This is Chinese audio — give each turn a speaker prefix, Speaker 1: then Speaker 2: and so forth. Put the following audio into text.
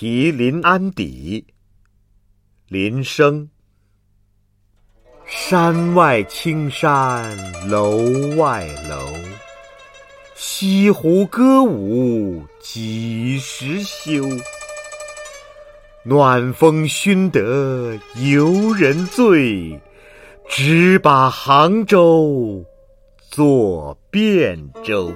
Speaker 1: 题临安邸林升山外青山楼外楼，西湖歌舞几时休？暖风熏得游人醉，只把杭州作汴州。